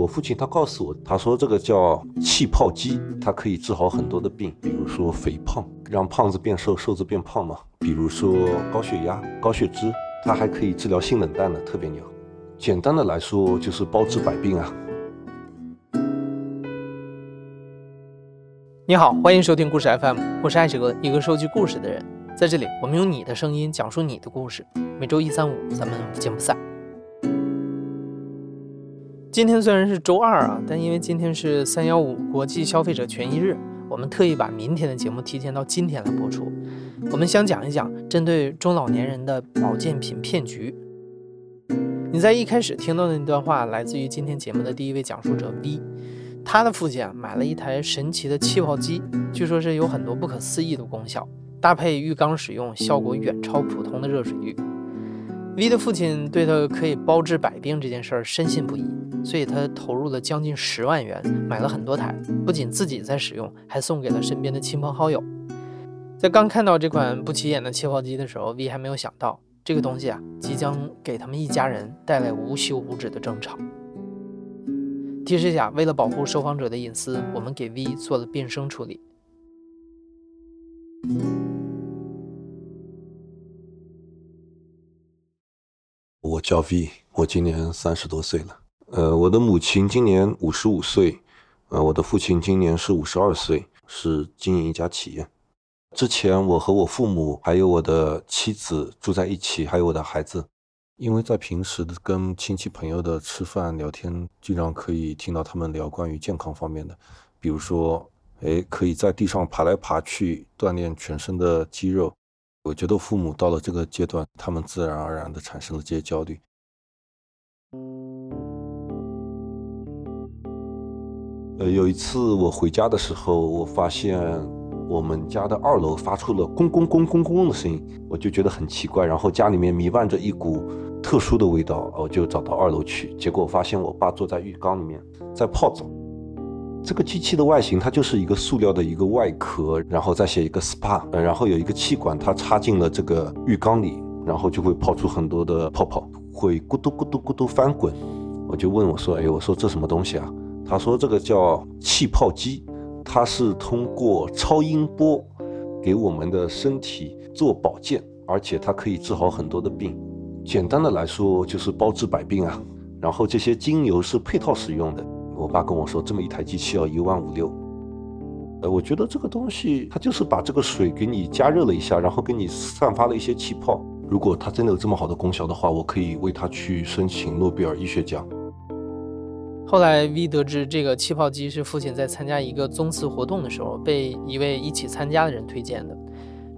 我父亲他告诉我，他说这个叫气泡机，它可以治好很多的病，比如说肥胖，让胖子变瘦，瘦子变胖嘛；比如说高血压、高血脂，它还可以治疗性冷淡的，特别牛。简单的来说，就是包治百病啊。你好，欢迎收听故事 FM，我是爱哲，一个收集故事的人。在这里，我们用你的声音讲述你的故事。每周一、三、五，咱们不见不散。今天虽然是周二啊，但因为今天是三幺五国际消费者权益日，我们特意把明天的节目提前到今天来播出。我们想讲一讲针对中老年人的保健品骗局。你在一开始听到的那段话，来自于今天节目的第一位讲述者 V，他的父亲啊买了一台神奇的气泡机，据说是有很多不可思议的功效，搭配浴缸使用，效果远超普通的热水浴。V 的父亲对他可以包治百病这件事儿深信不疑。所以他投入了将近十万元，买了很多台，不仅自己在使用，还送给了身边的亲朋好友。在刚看到这款不起眼的气泡机的时候，V 还没有想到这个东西啊，即将给他们一家人带来无休无止的争吵。提示一下，为了保护受访者的隐私，我们给 V 做了变声处理。叫 V，我今年三十多岁了。呃，我的母亲今年五十五岁，呃，我的父亲今年是五十二岁，是经营一家企业。之前我和我父母还有我的妻子住在一起，还有我的孩子。因为在平时跟亲戚朋友的吃饭聊天，经常可以听到他们聊关于健康方面的，比如说，哎，可以在地上爬来爬去锻炼全身的肌肉。我觉得父母到了这个阶段，他们自然而然的产生了这些焦虑。呃，有一次我回家的时候，我发现我们家的二楼发出了“咣咣咣咣咣”的声音，我就觉得很奇怪。然后家里面弥漫着一股特殊的味道，我就找到二楼去。结果发现我爸坐在浴缸里面在泡澡。这个机器的外形它就是一个塑料的一个外壳，然后再写一个 SPA，然后有一个气管，它插进了这个浴缸里，然后就会泡出很多的泡泡，会咕嘟咕嘟咕嘟翻滚。我就问我说：“哎，我说这什么东西啊？”他说：“这个叫气泡机，它是通过超音波给我们的身体做保健，而且它可以治好很多的病。简单的来说，就是包治百病啊。然后这些精油是配套使用的。爸跟我说，这么一台机器要一万五六。呃，我觉得这个东西，它就是把这个水给你加热了一下，然后给你散发了一些气泡。如果它真的有这么好的功效的话，我可以为它去申请诺贝尔医学奖。”后来，V 得知这个气泡机是父亲在参加一个宗祠活动的时候被一位一起参加的人推荐的。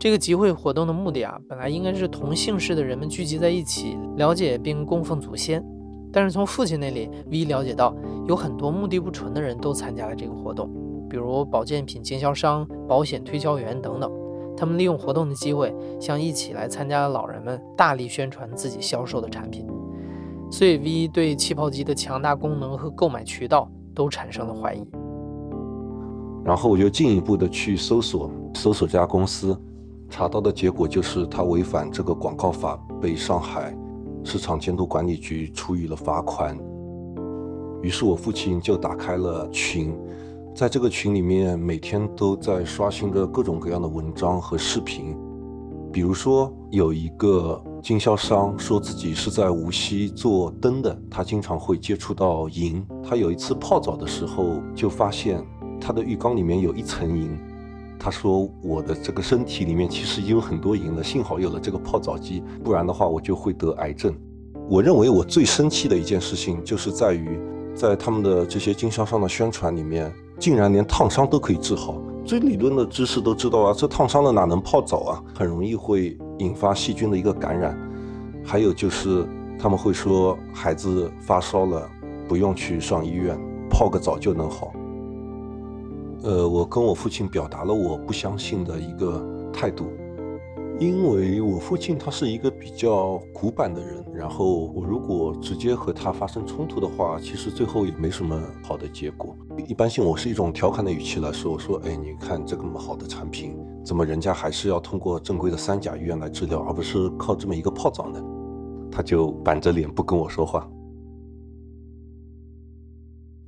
这个集会活动的目的啊，本来应该是同姓氏的人们聚集在一起，了解并供奉祖先。但是从父亲那里，V 了解到有很多目的不纯的人都参加了这个活动，比如保健品经销商、保险推销员等等。他们利用活动的机会，向一起来参加的老人们大力宣传自己销售的产品。所以，V 对气泡机的强大功能和购买渠道都产生了怀疑。然后我就进一步的去搜索，搜索这家公司，查到的结果就是它违反这个广告法，被上海市场监督管理局处以了罚款。于是我父亲就打开了群，在这个群里面，每天都在刷新着各种各样的文章和视频，比如说有一个。经销商说自己是在无锡做灯的，他经常会接触到银。他有一次泡澡的时候，就发现他的浴缸里面有一层银。他说：“我的这个身体里面其实已经有很多银了，幸好有了这个泡澡机，不然的话我就会得癌症。”我认为我最生气的一件事情，就是在于在他们的这些经销商的宣传里面，竟然连烫伤都可以治好。最理论的知识都知道啊，这烫伤了哪能泡澡啊？很容易会引发细菌的一个感染。还有就是他们会说孩子发烧了不用去上医院，泡个澡就能好。呃，我跟我父亲表达了我不相信的一个态度。因为我父亲他是一个比较古板的人，然后我如果直接和他发生冲突的话，其实最后也没什么好的结果。一般性，我是一种调侃的语气来说，我说：“哎，你看这么好的产品，怎么人家还是要通过正规的三甲医院来治疗，而不是靠这么一个泡澡呢？”他就板着脸不跟我说话。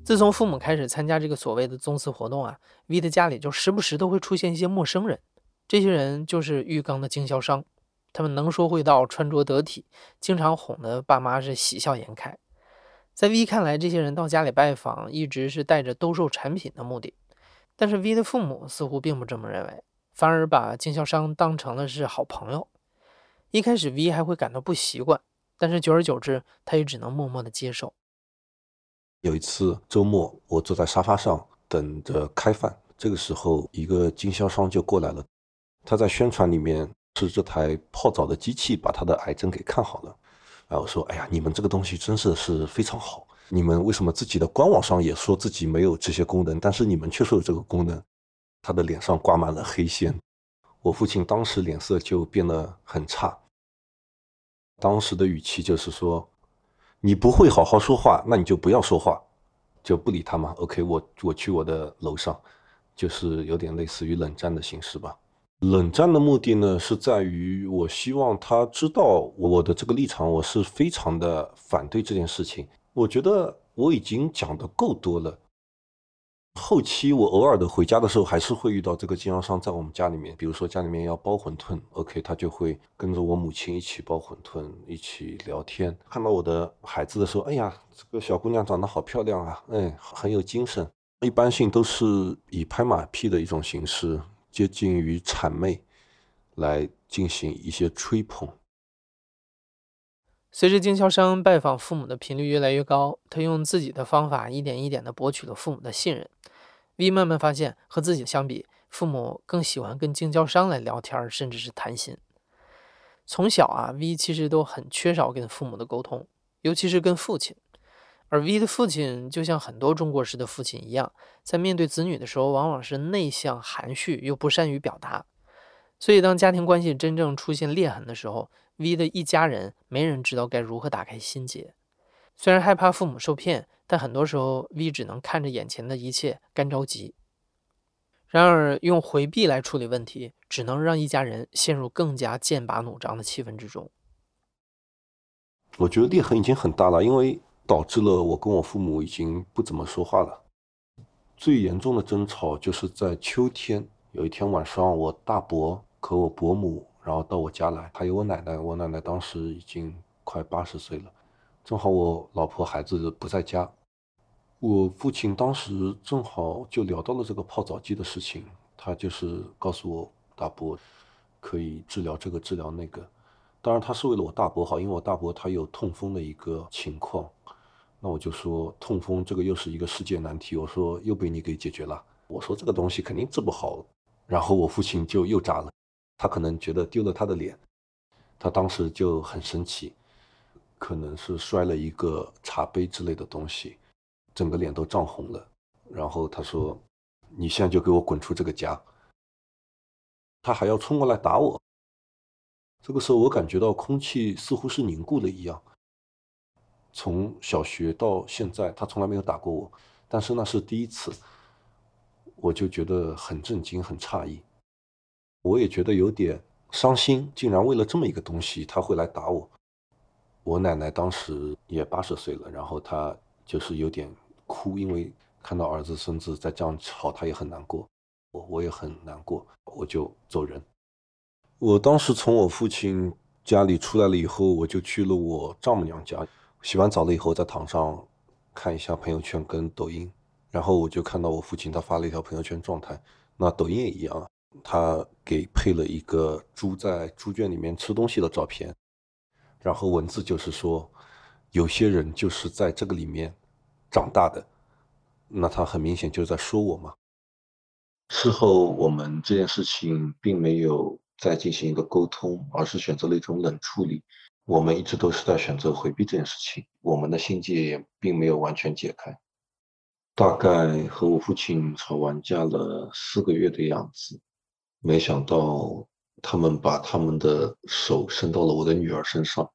自从父母开始参加这个所谓的宗祠活动啊，V 的家里就时不时都会出现一些陌生人。这些人就是浴缸的经销商，他们能说会道，穿着得体，经常哄得爸妈是喜笑颜开。在 V 看来，这些人到家里拜访，一直是带着兜售产品的目的。但是 V 的父母似乎并不这么认为，反而把经销商当成了是好朋友。一开始 V 还会感到不习惯，但是久而久之，他也只能默默的接受。有一次周末，我坐在沙发上等着开饭，这个时候一个经销商就过来了。他在宣传里面是这台泡澡的机器把他的癌症给看好了。然后说：“哎呀，你们这个东西真是是非常好。你们为什么自己的官网上也说自己没有这些功能，但是你们却说有这个功能？”他的脸上挂满了黑线。我父亲当时脸色就变得很差，当时的语气就是说。你不会好好说话，那你就不要说话，就不理他嘛。OK，我我去我的楼上，就是有点类似于冷战的形式吧。冷战的目的呢，是在于我希望他知道我的这个立场，我是非常的反对这件事情。我觉得我已经讲的够多了。后期我偶尔的回家的时候，还是会遇到这个经销商在我们家里面。比如说家里面要包馄饨，OK，他就会跟着我母亲一起包馄饨，一起聊天。看到我的孩子的时候，哎呀，这个小姑娘长得好漂亮啊，哎，很有精神。一般性都是以拍马屁的一种形式，接近于谄媚，来进行一些吹捧。随着经销商拜访父母的频率越来越高，他用自己的方法一点一点地博取了父母的信任。V 慢慢发现，和自己相比，父母更喜欢跟经销商来聊天，甚至是谈心。从小啊，V 其实都很缺少跟父母的沟通，尤其是跟父亲。而 V 的父亲就像很多中国式的父亲一样，在面对子女的时候，往往是内向、含蓄又不善于表达。所以，当家庭关系真正出现裂痕的时候，V 的一家人没人知道该如何打开心结，虽然害怕父母受骗，但很多时候 V 只能看着眼前的一切干着急。然而，用回避来处理问题，只能让一家人陷入更加剑拔弩张的气氛之中。我觉得裂痕已经很大了，因为导致了我跟我父母已经不怎么说话了。最严重的争吵就是在秋天，有一天晚上，我大伯和我伯母。然后到我家来，还有我奶奶。我奶奶当时已经快八十岁了，正好我老婆孩子不在家。我父亲当时正好就聊到了这个泡澡机的事情，他就是告诉我大伯可以治疗这个治疗那个。当然他是为了我大伯好，因为我大伯他有痛风的一个情况。那我就说痛风这个又是一个世界难题，我说又被你给解决了。我说这个东西肯定治不好。然后我父亲就又炸了。他可能觉得丢了他的脸，他当时就很生气，可能是摔了一个茶杯之类的东西，整个脸都涨红了。然后他说：“你现在就给我滚出这个家！”他还要冲过来打我。这个时候我感觉到空气似乎是凝固了一样。从小学到现在，他从来没有打过我，但是那是第一次，我就觉得很震惊、很诧异。我也觉得有点伤心，竟然为了这么一个东西，他会来打我。我奶奶当时也八十岁了，然后她就是有点哭，因为看到儿子孙子在这样吵，她也很难过，我我也很难过，我就走人。我当时从我父亲家里出来了以后，我就去了我丈母娘家，洗完澡了以后，在堂上看一下朋友圈跟抖音，然后我就看到我父亲他发了一条朋友圈状态，那抖音也一样啊。他给配了一个猪在猪圈里面吃东西的照片，然后文字就是说，有些人就是在这个里面长大的，那他很明显就是在说我嘛。事后我们这件事情并没有再进行一个沟通，而是选择了一种冷处理。我们一直都是在选择回避这件事情，我们的心结也并没有完全解开。大概和我父亲吵完架了四个月的样子。没想到他们把他们的手伸到了我的女儿身上。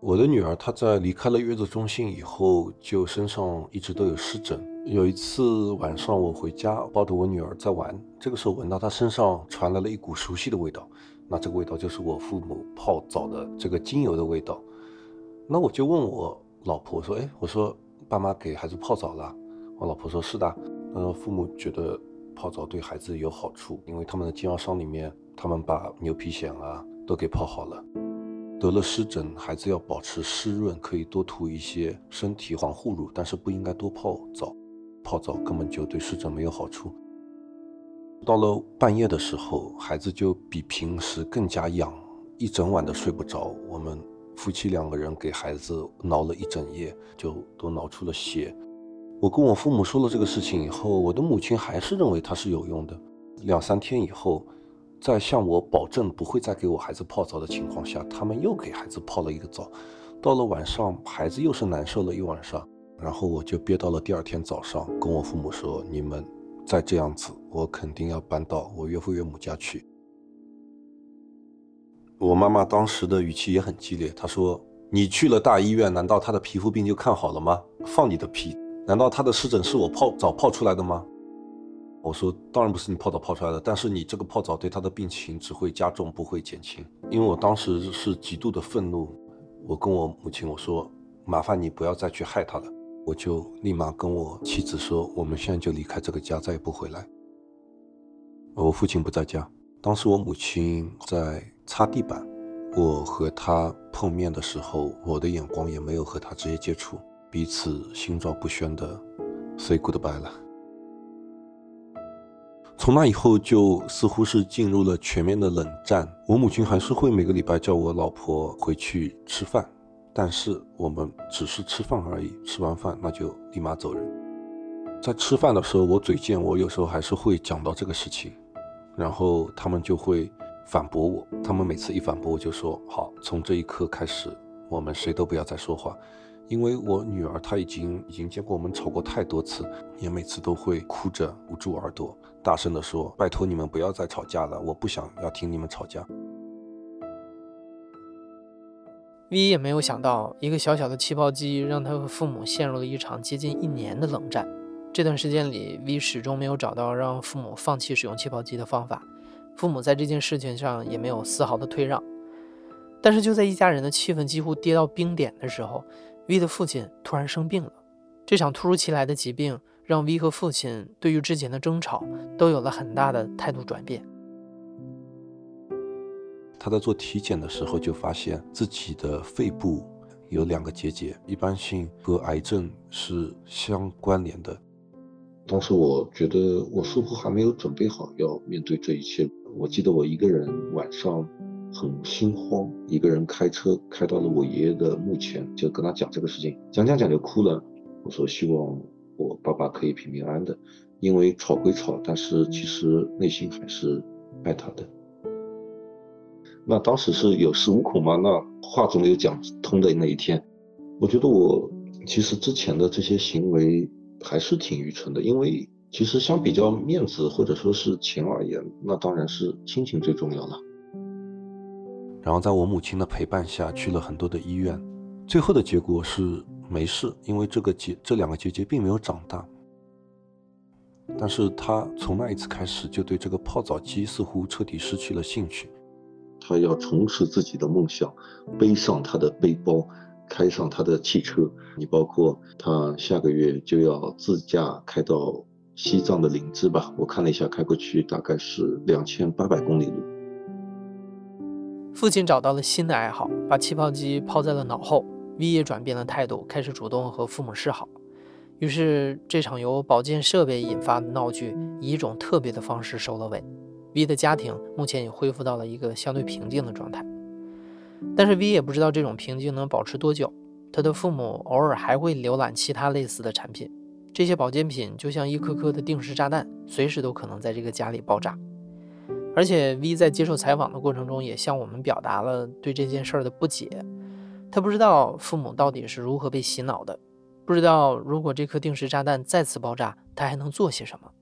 我的女儿她在离开了月子中心以后，就身上一直都有湿疹。有一次晚上我回家，抱着我女儿在玩，这个时候闻到她身上传来了一股熟悉的味道，那这个味道就是我父母泡澡的这个精油的味道。那我就问我老婆说：“哎，我说爸妈给孩子泡澡了。”我老婆说：“是的。”呃，父母觉得泡澡对孩子有好处，因为他们的经销商里面，他们把牛皮癣啊都给泡好了。得了湿疹，孩子要保持湿润，可以多涂一些身体防护乳，但是不应该多泡澡。泡澡根本就对湿疹没有好处。到了半夜的时候，孩子就比平时更加痒，一整晚都睡不着。我们夫妻两个人给孩子挠了一整夜，就都挠出了血。我跟我父母说了这个事情以后，我的母亲还是认为它是有用的。两三天以后。在向我保证不会再给我孩子泡澡的情况下，他们又给孩子泡了一个澡。到了晚上，孩子又是难受了一晚上。然后我就憋到了第二天早上，跟我父母说：“你们再这样子，我肯定要搬到我岳父岳母家去。”我妈妈当时的语气也很激烈，她说：“你去了大医院，难道他的皮肤病就看好了吗？放你的屁！难道他的湿疹是我泡澡泡出来的吗？”我说，当然不是你泡澡泡出来的，但是你这个泡澡对他的病情只会加重，不会减轻。因为我当时是极度的愤怒，我跟我母亲我说，麻烦你不要再去害他了。我就立马跟我妻子说，我们现在就离开这个家，再也不回来。我父亲不在家，当时我母亲在擦地板，我和他碰面的时候，我的眼光也没有和他直接接触，彼此心照不宣的 say goodbye 了。从那以后，就似乎是进入了全面的冷战。我母亲还是会每个礼拜叫我老婆回去吃饭，但是我们只是吃饭而已。吃完饭那就立马走人。在吃饭的时候，我嘴贱，我有时候还是会讲到这个事情，然后他们就会反驳我。他们每次一反驳，我就说好，从这一刻开始，我们谁都不要再说话。因为我女儿她已经已经见过我们吵过太多次，也每次都会哭着捂住耳朵，大声地说：“拜托你们不要再吵架了，我不想要听你们吵架。”V 也没有想到，一个小小的气泡机让他和父母陷入了一场接近一年的冷战。这段时间里，V 始终没有找到让父母放弃使用气泡机的方法，父母在这件事情上也没有丝毫的退让。但是就在一家人的气氛几乎跌到冰点的时候，V 的父亲突然生病了，这场突如其来的疾病让 V 和父亲对于之前的争吵都有了很大的态度转变。他在做体检的时候就发现自己的肺部有两个结节，一般性和癌症是相关联的。当时我觉得我似乎还没有准备好要面对这一切。我记得我一个人晚上。很心慌，一个人开车开到了我爷爷的墓前，就跟他讲这个事情，讲讲讲就哭了。我说希望我爸爸可以平平安安的，因为吵归吵，但是其实内心还是爱他的。那当时是有恃无恐吗？那话总有讲通的那一天。我觉得我其实之前的这些行为还是挺愚蠢的，因为其实相比较面子或者说是钱而言，那当然是亲情最重要了。然后在我母亲的陪伴下去了很多的医院，最后的结果是没事，因为这个结这两个结节并没有长大。但是他从那一次开始就对这个泡澡机似乎彻底失去了兴趣，他要重拾自己的梦想，背上他的背包，开上他的汽车。你包括他下个月就要自驾开到西藏的林芝吧？我看了一下，开过去大概是两千八百公里路。父亲找到了新的爱好，把气泡机抛在了脑后。V 也转变了态度，开始主动和父母示好。于是，这场由保健设备引发的闹剧以一种特别的方式收了尾。V 的家庭目前也恢复到了一个相对平静的状态。但是，V 也不知道这种平静能保持多久。他的父母偶尔还会浏览其他类似的产品，这些保健品就像一颗颗的定时炸弹，随时都可能在这个家里爆炸。而且 V 在接受采访的过程中，也向我们表达了对这件事儿的不解。他不知道父母到底是如何被洗脑的，不知道如果这颗定时炸弹再次爆炸，他还能做些什么。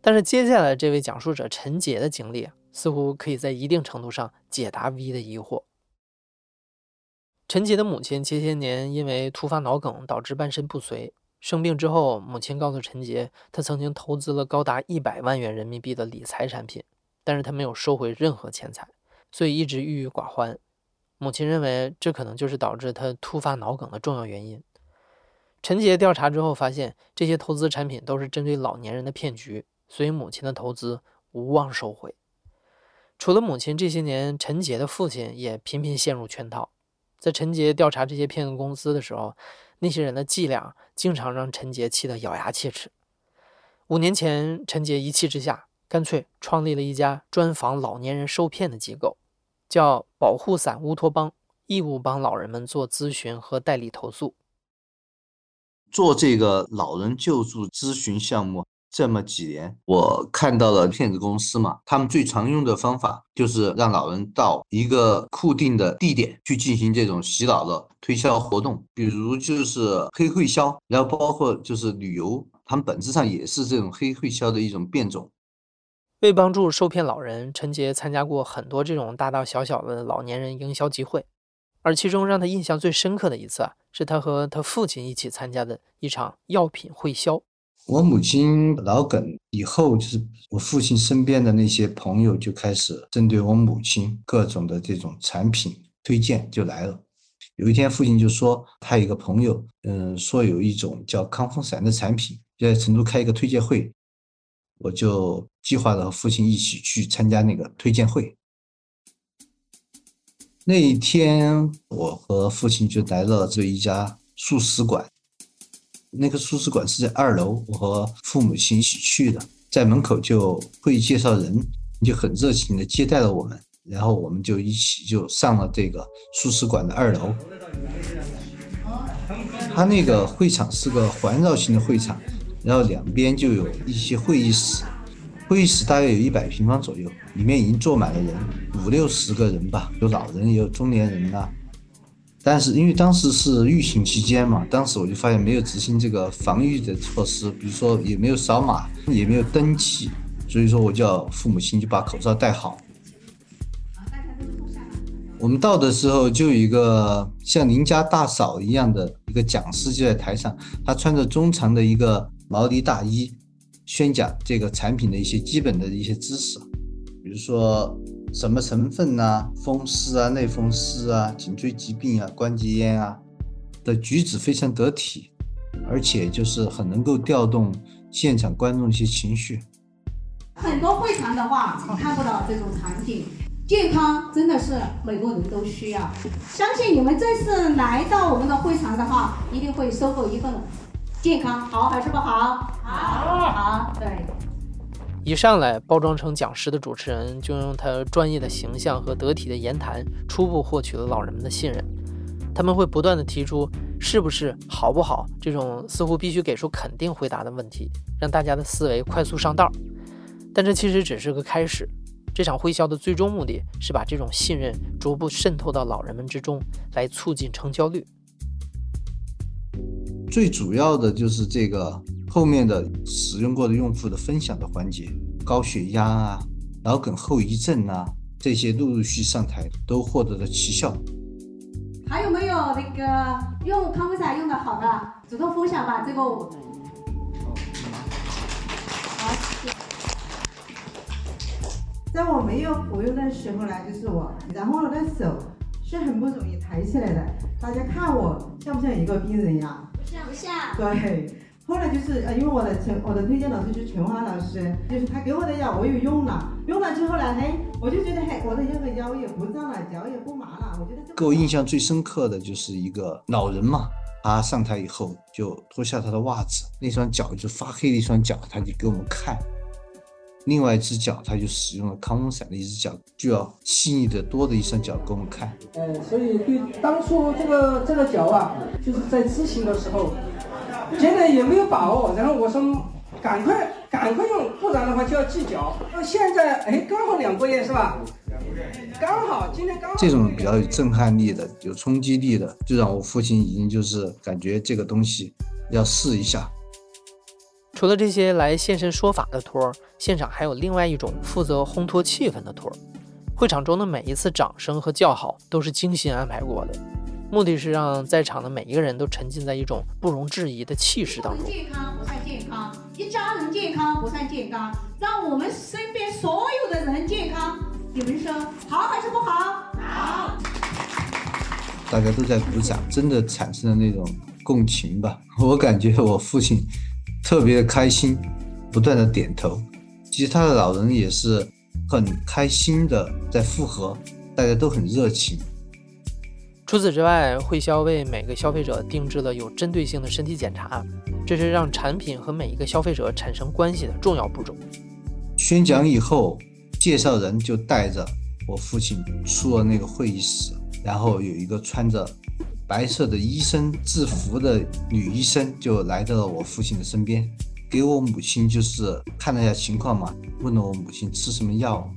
但是接下来这位讲述者陈杰的经历，似乎可以在一定程度上解答 V 的疑惑。陈杰的母亲前些年因为突发脑梗导致半身不遂。生病之后，母亲告诉陈杰，他曾经投资了高达一百万元人民币的理财产品，但是他没有收回任何钱财，所以一直郁郁寡欢。母亲认为这可能就是导致他突发脑梗的重要原因。陈杰调查之后发现，这些投资产品都是针对老年人的骗局，所以母亲的投资无望收回。除了母亲，这些年陈杰的父亲也频频陷入圈套。在陈杰调查这些骗子公司的时候，那些人的伎俩经常让陈杰气得咬牙切齿。五年前，陈杰一气之下，干脆创立了一家专防老年人受骗的机构，叫保护伞乌托邦，义务帮老人们做咨询和代理投诉。做这个老人救助咨询项目这么几年，我看到了骗子公司嘛，他们最常用的方法就是让老人到一个固定的地点去进行这种洗脑的推销活动，比如就是黑会销，然后包括就是旅游，他们本质上也是这种黑会销的一种变种。为帮助受骗老人，陈杰参加过很多这种大大小小的老年人营销集会。而其中让他印象最深刻的一次啊，是他和他父亲一起参加的一场药品会销。我母亲脑梗以后，就是我父亲身边的那些朋友就开始针对我母亲各种的这种产品推荐就来了。有一天，父亲就说他有一个朋友，嗯，说有一种叫康风散的产品，在成都开一个推荐会，我就计划着和父亲一起去参加那个推荐会。那一天，我和父亲就来到了这一家素食馆。那个素食馆是在二楼，我和父母亲一起去的。在门口就会介绍人，就很热情的接待了我们。然后我们就一起就上了这个素食馆的二楼。他那个会场是个环绕型的会场，然后两边就有一些会议室。会议室大约有一百平方左右，里面已经坐满了人，五六十个人吧，有老人也有中年人啊。但是因为当时是疫情期间嘛，当时我就发现没有执行这个防御的措施，比如说也没有扫码，也没有登记，所以说我叫父母亲就把口罩戴好。我们到的时候就有一个像邻家大嫂一样的一个讲师就在台上，他穿着中长的一个毛呢大衣。宣讲这个产品的一些基本的一些知识，比如说什么成分呐，风湿啊、类风湿啊、颈椎疾病啊、关节炎啊的举止非常得体，而且就是很能够调动现场观众一些情绪。很多会场的话，看不到这种场景。健康真的是每个人都需要，相信你们这次来到我们的会场的话，一定会收获一份。健康好还是不好？好，好，对。一上来包装成讲师的主持人，就用他专业的形象和得体的言谈，初步获取了老人们的信任。他们会不断的提出是不是好不好这种似乎必须给出肯定回答的问题，让大家的思维快速上道。但这其实只是个开始。这场会销的最终目的是把这种信任逐步渗透到老人们之中，来促进成交率。最主要的就是这个后面的使用过的用户的分享的环节，高血压啊、脑梗后遗症啊这些陆陆续续上台都获得了奇效。还有没有那个用康复彩用的好的，主动分享吧。这个我。好，谢谢。在我没有服用的时候呢，就是我，然后我的手是很不容易抬起来的。大家看我像不像一个病人呀？不像不像。对，后来就是呃，因为我的陈，我的推荐老师就是陈华老师，就是他给我的药我有用了，用了之后呢，嘿，我就觉得嘿，我的那个腰也不胀了，脚也不麻了，我觉得。给我印象最深刻的就是一个老人嘛，他上台以后就脱下他的袜子，那双脚就发黑的一双脚，他就给我们看。另外一只脚，他就使用了康风散的一只脚，就要细腻的多的一双脚给我们看。呃，所以对当初这个这个脚啊，就是在咨询的时候，现在也没有把握。然后我说，赶快赶快用，不然的话就要计较。那现在哎，刚好两个月是吧？刚好今天刚好。这种比较有震撼力的、有冲击力的，就让我父亲已经就是感觉这个东西要试一下。除了这些来现身说法的托儿，现场还有另外一种负责烘托气氛的托儿。会场中的每一次掌声和叫好都是精心安排过的，目的是让在场的每一个人都沉浸在一种不容置疑的气势当中。健康不算健康，一家人健康不算健康，让我们身边所有的人健康，你们说好还是不好？好。大家都在鼓掌，真的产生了那种共情吧。我感觉我父亲特别的开心，不断的点头，其他的老人也是很开心的在附和，大家都很热情。除此之外，会销为每个消费者定制了有针对性的身体检查，这是让产品和每一个消费者产生关系的重要步骤。宣讲以后，介绍人就带着我父亲出了那个会议室，然后有一个穿着白色的医生制服的女医生就来到了我父亲的身边，给我母亲就是看了一下情况嘛，问了我母亲吃什么药。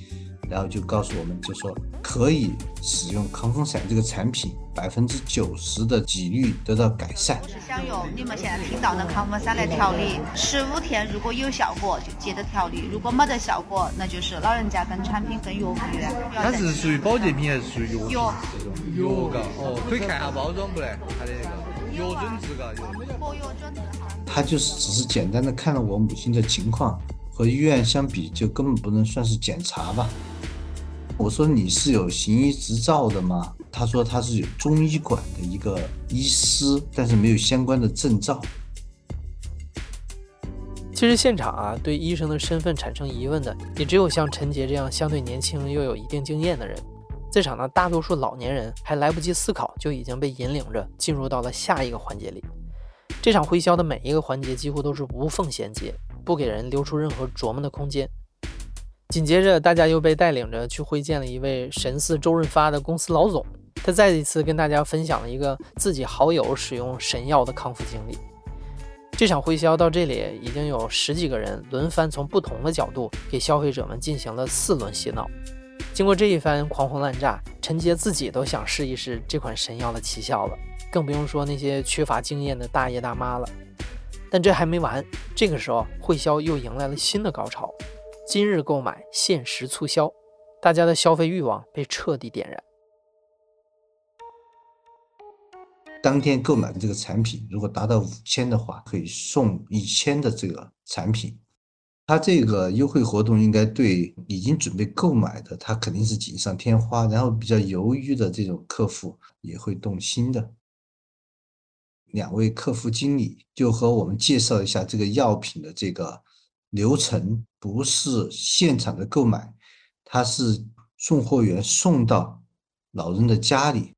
然后就告诉我们，就说可以使用抗风散这个产品，百分之九十的几率得到改善。是想用你们现在听到的抗风散来调理，十五天如果有效果就接着调理，如果没得效果，那就是老人家跟产品跟药物院。它是属于保健品还是属于药？药药膏，哦，可以看下包装不嘞？它的那个药准字嘎，活药准字他就是只是简单的看了我母亲的情况，和医院相比，就根本不能算是检查吧。我说你是有行医执照的吗？他说他是有中医馆的一个医师，但是没有相关的证照。其实现场啊，对医生的身份产生疑问的，也只有像陈杰这样相对年轻又有一定经验的人。在场的大多数老年人还来不及思考，就已经被引领着进入到了下一个环节里。这场会销的每一个环节几乎都是无缝衔接，不给人留出任何琢磨的空间。紧接着，大家又被带领着去会见了一位神似周润发的公司老总，他再一次跟大家分享了一个自己好友使用神药的康复经历。这场会销到这里，已经有十几个人轮番从不同的角度给消费者们进行了四轮洗脑。经过这一番狂轰滥炸，陈杰自己都想试一试这款神药的奇效了，更不用说那些缺乏经验的大爷大妈了。但这还没完，这个时候会销又迎来了新的高潮。今日购买限时促销，大家的消费欲望被彻底点燃。当天购买的这个产品，如果达到五千的话，可以送一千的这个产品。他这个优惠活动应该对已经准备购买的，他肯定是锦上添花。然后比较犹豫的这种客户也会动心的。两位客服经理就和我们介绍一下这个药品的这个。流程不是现场的购买，他是送货员送到老人的家里。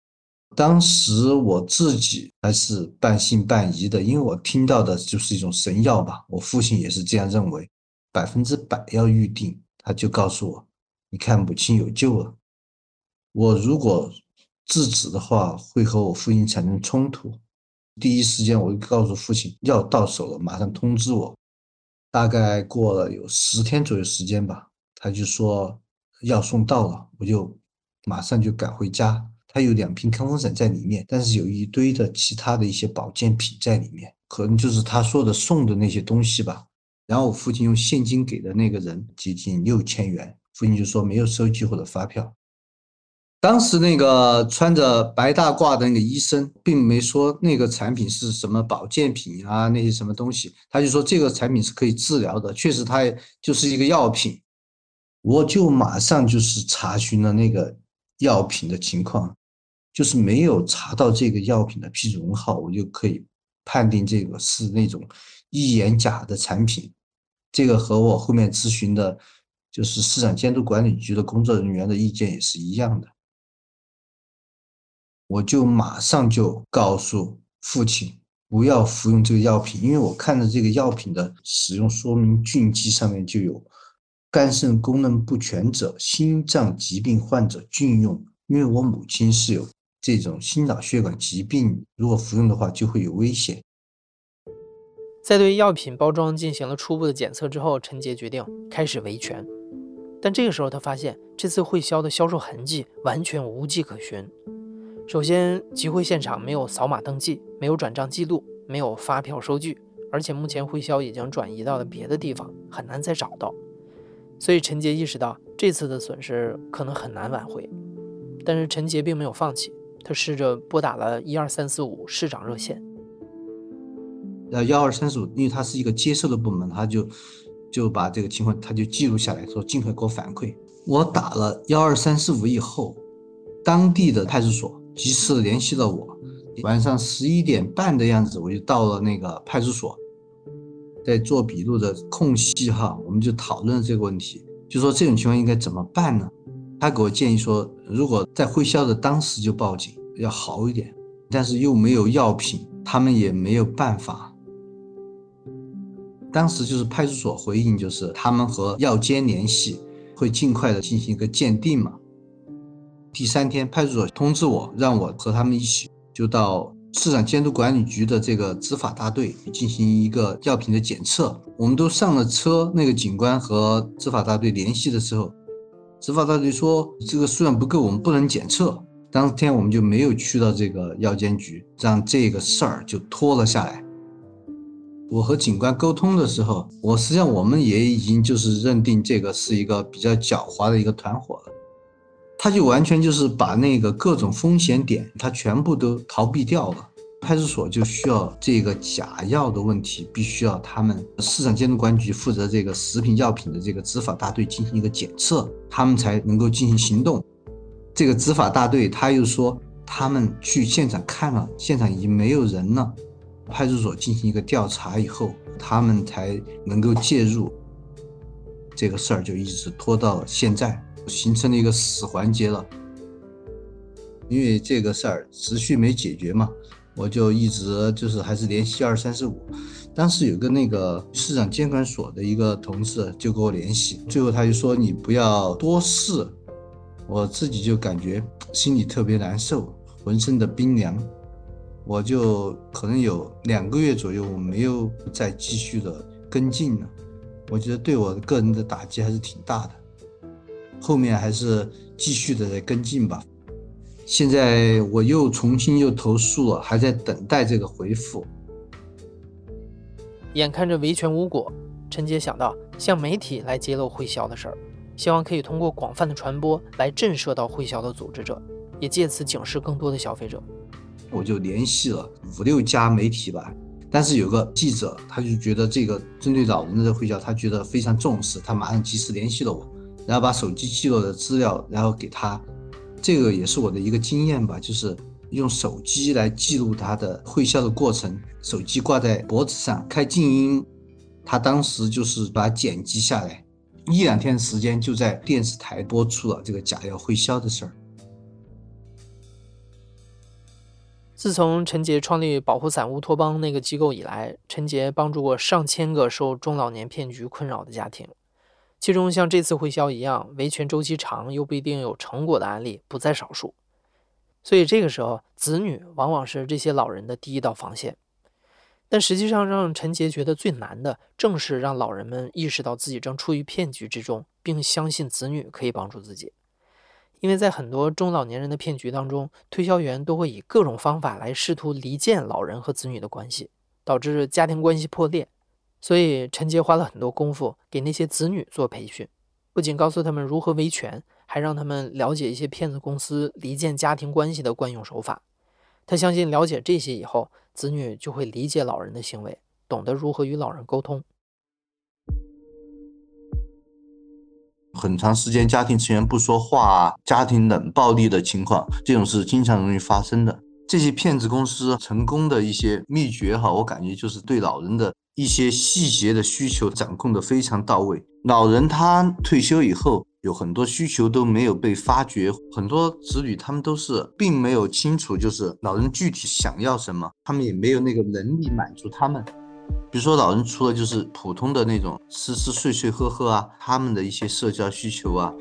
当时我自己还是半信半疑的，因为我听到的就是一种神药吧。我父亲也是这样认为，百分之百要预定。他就告诉我：“你看，母亲有救了。”我如果制止的话，会和我父亲产生冲突。第一时间我就告诉父亲：“药到手了，马上通知我。”大概过了有十天左右时间吧，他就说药送到了，我就马上就赶回家。他有两瓶康风散在里面，但是有一堆的其他的一些保健品在里面，可能就是他说的送的那些东西吧。然后我父亲用现金给的那个人接近六千元，父亲就说没有收据或者发票。当时那个穿着白大褂的那个医生，并没说那个产品是什么保健品啊，那些什么东西，他就说这个产品是可以治疗的，确实它就是一个药品。我就马上就是查询了那个药品的情况，就是没有查到这个药品的批准文号，我就可以判定这个是那种一眼假的产品。这个和我后面咨询的，就是市场监督管理局的工作人员的意见也是一样的。我就马上就告诉父亲不要服用这个药品，因为我看着这个药品的使用说明禁忌上面就有肝肾功能不全者、心脏疾病患者禁用。因为我母亲是有这种心脑血管疾病，如果服用的话就会有危险。在对药品包装进行了初步的检测之后，陈杰决定开始维权。但这个时候他发现，这次会销的销售痕迹完全无迹可寻。首先，集会现场没有扫码登记，没有转账记录，没有发票收据，而且目前会销已经转移到了别的地方，很难再找到。所以陈杰意识到这次的损失可能很难挽回。但是陈杰并没有放弃，他试着拨打了一二三四五市长热线。呃，幺二三四五，因为他是一个接收的部门，他就就把这个情况他就记录下来，说尽快给我反馈。我打了幺二三四五以后。当地的派出所及时联系了我。晚上十一点半的样子，我就到了那个派出所，在做笔录的空隙哈，我们就讨论这个问题，就说这种情况应该怎么办呢？他给我建议说，如果在会销的当时就报警要好一点，但是又没有药品，他们也没有办法。当时就是派出所回应就是他们和药监联系，会尽快的进行一个鉴定嘛。第三天派出所通知我，让我和他们一起。就到市场监督管理局的这个执法大队进行一个药品的检测。我们都上了车，那个警官和执法大队联系的时候，执法大队说这个数量不够，我们不能检测。当天我们就没有去到这个药监局，让这个事儿就拖了下来。我和警官沟通的时候，我实际上我们也已经就是认定这个是一个比较狡猾的一个团伙了。他就完全就是把那个各种风险点，他全部都逃避掉了。派出所就需要这个假药的问题，必须要他们市场监督管理局负责这个食品药品的这个执法大队进行一个检测，他们才能够进行行动。这个执法大队他又说，他们去现场看了，现场已经没有人了。派出所进行一个调查以后，他们才能够介入。这个事儿就一直拖到现在。形成了一个死环节了，因为这个事儿持续没解决嘛，我就一直就是还是联系二三四五。当时有个那个市场监管所的一个同事就跟我联系，最后他就说你不要多事。我自己就感觉心里特别难受，浑身的冰凉。我就可能有两个月左右，我没有再继续的跟进了。我觉得对我个人的打击还是挺大的。后面还是继续的在跟进吧。现在我又重新又投诉了，还在等待这个回复。眼看着维权无果，陈杰想到向媒体来揭露会销的事儿，希望可以通过广泛的传播来震慑到会销的组织者，也借此警示更多的消费者。我就联系了五六家媒体吧，但是有个记者他就觉得这个针对老人的会销，他觉得非常重视，他马上及时联系了我。然后把手机记录的资料，然后给他，这个也是我的一个经验吧，就是用手机来记录他的会销的过程，手机挂在脖子上开静音，他当时就是把剪辑下来，一两天时间就在电视台播出了这个假药会销的事儿。自从陈杰创立保护伞乌托邦那个机构以来，陈杰帮助过上千个受中老年骗局困扰的家庭。其中像这次会销一样，维权周期长又不一定有成果的案例不在少数，所以这个时候，子女往往是这些老人的第一道防线。但实际上，让陈杰觉得最难的，正是让老人们意识到自己正处于骗局之中，并相信子女可以帮助自己。因为在很多中老年人的骗局当中，推销员都会以各种方法来试图离间老人和子女的关系，导致家庭关系破裂。所以，陈杰花了很多功夫给那些子女做培训，不仅告诉他们如何维权，还让他们了解一些骗子公司离间家庭关系的惯用手法。他相信，了解这些以后，子女就会理解老人的行为，懂得如何与老人沟通。很长时间家庭成员不说话、家庭冷暴力的情况，这种事经常容易发生的。这些骗子公司成功的一些秘诀哈，我感觉就是对老人的。一些细节的需求掌控的非常到位。老人他退休以后，有很多需求都没有被发掘，很多子女他们都是并没有清楚，就是老人具体想要什么，他们也没有那个能力满足他们。比如说，老人除了就是普通的那种吃吃睡睡喝喝啊，他们的一些社交需求啊。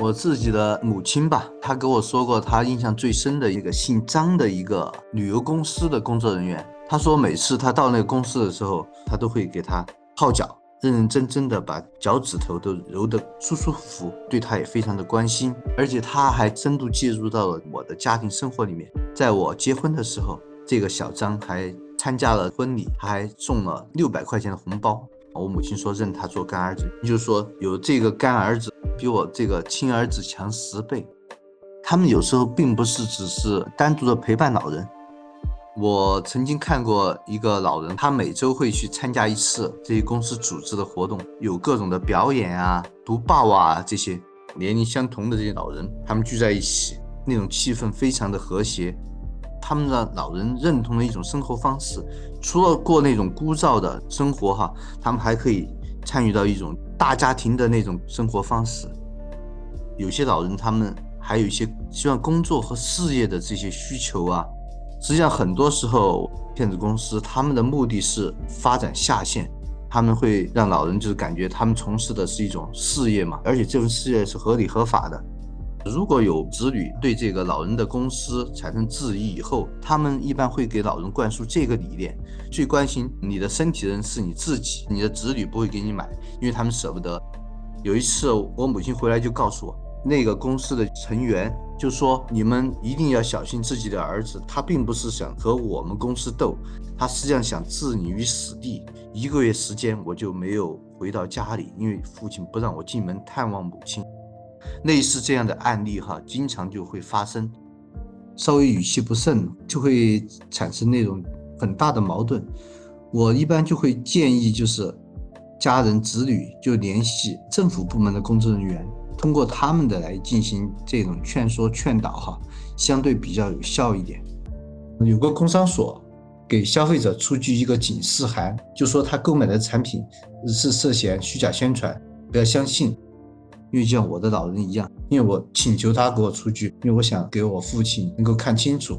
我自己的母亲吧，她跟我说过，她印象最深的一个姓张的一个旅游公司的工作人员。他说，每次他到那个公司的时候，他都会给他泡脚，认认真真的把脚趾头都揉得舒舒服服，对他也非常的关心，而且他还深度介入到了我的家庭生活里面。在我结婚的时候，这个小张还参加了婚礼，还送了六百块钱的红包。我母亲说认他做干儿子，就是说有这个干儿子比我这个亲儿子强十倍。他们有时候并不是只是单独的陪伴老人。我曾经看过一个老人，他每周会去参加一次这些公司组织的活动，有各种的表演啊、读报啊这些。年龄相同的这些老人，他们聚在一起，那种气氛非常的和谐，他们的老人认同的一种生活方式。除了过那种枯燥的生活哈，他们还可以参与到一种大家庭的那种生活方式。有些老人他们还有一些希望工作和事业的这些需求啊。实际上，很多时候骗子公司他们的目的是发展下线，他们会让老人就是感觉他们从事的是一种事业嘛，而且这份事业是合理合法的。如果有子女对这个老人的公司产生质疑以后，他们一般会给老人灌输这个理念：最关心你的身体的人是你自己，你的子女不会给你买，因为他们舍不得。有一次，我母亲回来就告诉我。那个公司的成员就说：“你们一定要小心自己的儿子，他并不是想和我们公司斗，他实际上想置你于死地。”一个月时间，我就没有回到家里，因为父亲不让我进门探望母亲。类似这样的案例，哈，经常就会发生。稍微语气不慎，就会产生那种很大的矛盾。我一般就会建议，就是家人子女就联系政府部门的工作人员。通过他们的来进行这种劝说劝导，哈，相对比较有效一点。有个工商所给消费者出具一个警示函，就说他购买的产品是涉嫌虚假宣传，不要相信。因为像我的老人一样，因为我请求他给我出具，因为我想给我父亲能够看清楚。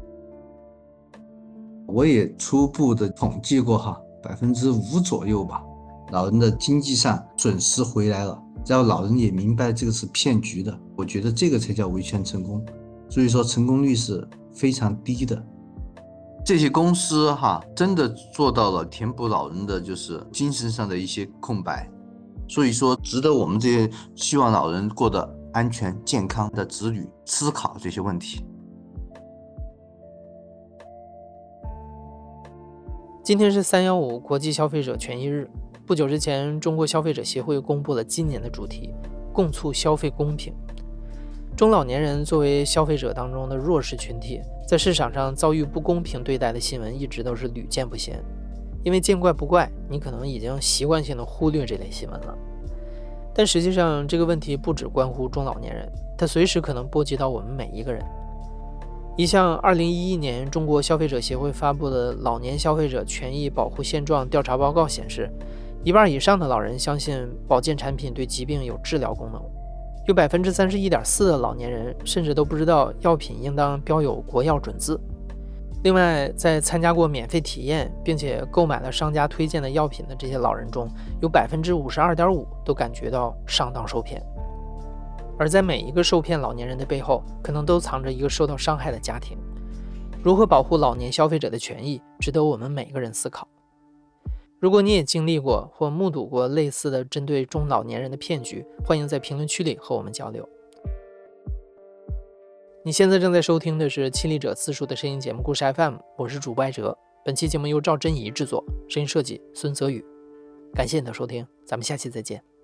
我也初步的统计过，哈，百分之五左右吧，老人的经济上损失回来了。只要老人也明白这个是骗局的，我觉得这个才叫维权成功。所以说成功率是非常低的。这些公司哈，真的做到了填补老人的就是精神上的一些空白。所以说，值得我们这些希望老人过得安全健康的子女思考这些问题。今天是三幺五国际消费者权益日。不久之前，中国消费者协会公布了今年的主题：共促消费公平。中老年人作为消费者当中的弱势群体，在市场上遭遇不公平对待的新闻一直都是屡见不鲜。因为见怪不怪，你可能已经习惯性的忽略这类新闻了。但实际上，这个问题不只关乎中老年人，它随时可能波及到我们每一个人。一项2011年中国消费者协会发布的老年消费者权益保护现状调查报告显示。一半以上的老人相信保健产品对疾病有治疗功能，有百分之三十一点四的老年人甚至都不知道药品应当标有国药准字。另外，在参加过免费体验并且购买了商家推荐的药品的这些老人中，有百分之五十二点五都感觉到上当受骗。而在每一个受骗老年人的背后，可能都藏着一个受到伤害的家庭。如何保护老年消费者的权益，值得我们每个人思考。如果你也经历过或目睹过类似的针对中老年人的骗局，欢迎在评论区里和我们交流。你现在正在收听的是亲历者自述的声音节目《故事 FM》，我是主播艾哲。本期节目由赵真怡制作，声音设计孙泽宇。感谢你的收听，咱们下期再见。